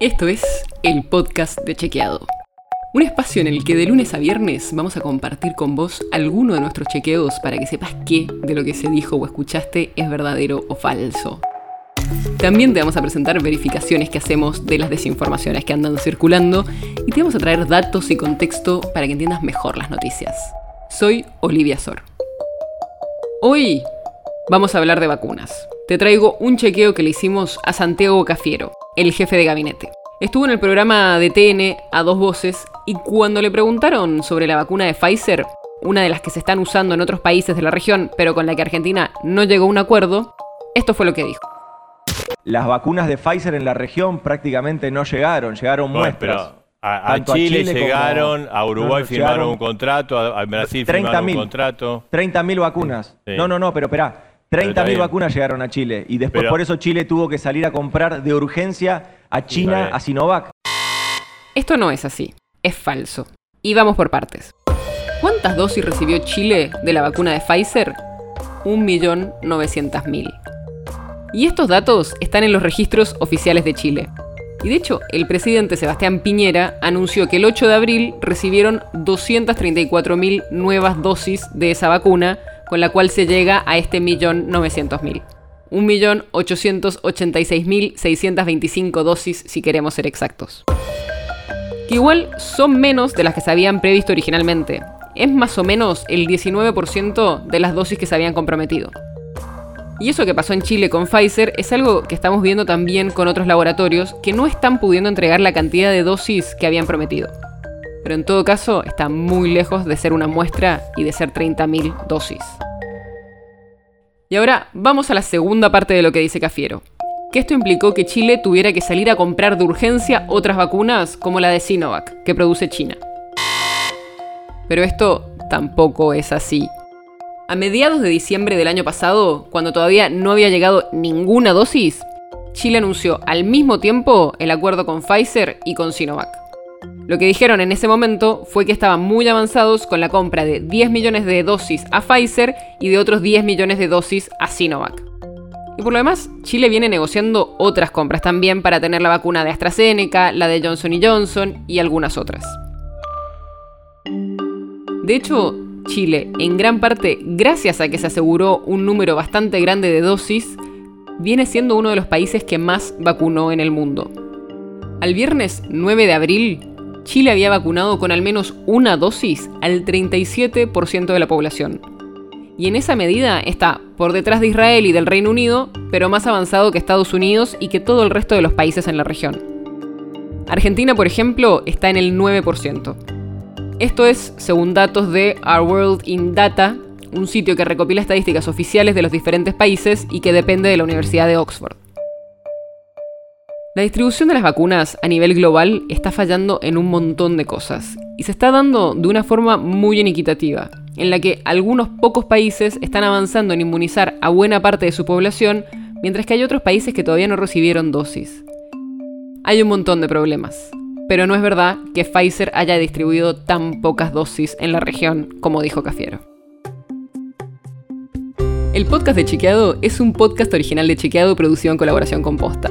Esto es el podcast de Chequeado. Un espacio en el que de lunes a viernes vamos a compartir con vos alguno de nuestros chequeos para que sepas qué de lo que se dijo o escuchaste es verdadero o falso. También te vamos a presentar verificaciones que hacemos de las desinformaciones que andan circulando y te vamos a traer datos y contexto para que entiendas mejor las noticias. Soy Olivia Sor. Hoy vamos a hablar de vacunas. Te traigo un chequeo que le hicimos a Santiago Cafiero, el jefe de gabinete. Estuvo en el programa de TN a dos voces y cuando le preguntaron sobre la vacuna de Pfizer, una de las que se están usando en otros países de la región, pero con la que Argentina no llegó a un acuerdo, esto fue lo que dijo. Las vacunas de Pfizer en la región prácticamente no llegaron, llegaron Bueno, muestras. pero a, a Chile, llegaron, a Uruguay No, no, firmaron un contrato, a, a Brasil firmaron un 30.000. contrato. 30.000 vacunas. Sí. No, no, no, pero esperá. Pero está 30.000 bien. vacunas llegaron a Chile. Y después Pero- por eso Chile tuvo que salir a comprar de urgencia a China, bien. a Sinovac. Esto no es así, es falso. Y vamos por partes. ¿Cuántas dosis recibió Chile de la vacuna de Pfizer? 1.900.000. Y estos datos están en los registros oficiales de Chile. Y de hecho, el presidente Sebastián Piñera anunció que el 8 de abril recibieron 234.000 nuevas dosis de esa vacuna, con la cual se llega a este 1.900.000. 1.886.625 dosis si queremos ser exactos. Que igual son menos de las que se habían previsto originalmente. Es más o menos el 19% de las dosis que se habían comprometido. Y eso que pasó en Chile con Pfizer es algo que estamos viendo también con otros laboratorios que no están pudiendo entregar la cantidad de dosis que habían prometido. Pero en todo caso está muy lejos de ser una muestra y de ser 30.000 dosis. Y ahora vamos a la segunda parte de lo que dice Cafiero. Que esto implicó que Chile tuviera que salir a comprar de urgencia otras vacunas como la de Sinovac, que produce China. Pero esto tampoco es así. A mediados de diciembre del año pasado, cuando todavía no había llegado ninguna dosis, Chile anunció al mismo tiempo el acuerdo con Pfizer y con Sinovac. Lo que dijeron en ese momento fue que estaban muy avanzados con la compra de 10 millones de dosis a Pfizer y de otros 10 millones de dosis a Sinovac. Y por lo demás, Chile viene negociando otras compras también para tener la vacuna de AstraZeneca, la de Johnson Johnson y algunas otras. De hecho, Chile, en gran parte gracias a que se aseguró un número bastante grande de dosis, viene siendo uno de los países que más vacunó en el mundo. Al viernes 9 de abril, Chile había vacunado con al menos una dosis al 37% de la población. Y en esa medida está por detrás de Israel y del Reino Unido, pero más avanzado que Estados Unidos y que todo el resto de los países en la región. Argentina, por ejemplo, está en el 9%. Esto es según datos de Our World in Data, un sitio que recopila estadísticas oficiales de los diferentes países y que depende de la Universidad de Oxford. La distribución de las vacunas a nivel global está fallando en un montón de cosas y se está dando de una forma muy inequitativa, en la que algunos pocos países están avanzando en inmunizar a buena parte de su población, mientras que hay otros países que todavía no recibieron dosis. Hay un montón de problemas, pero no es verdad que Pfizer haya distribuido tan pocas dosis en la región como dijo Cafiero. El podcast de Chequeado es un podcast original de Chequeado producido en colaboración con Posta.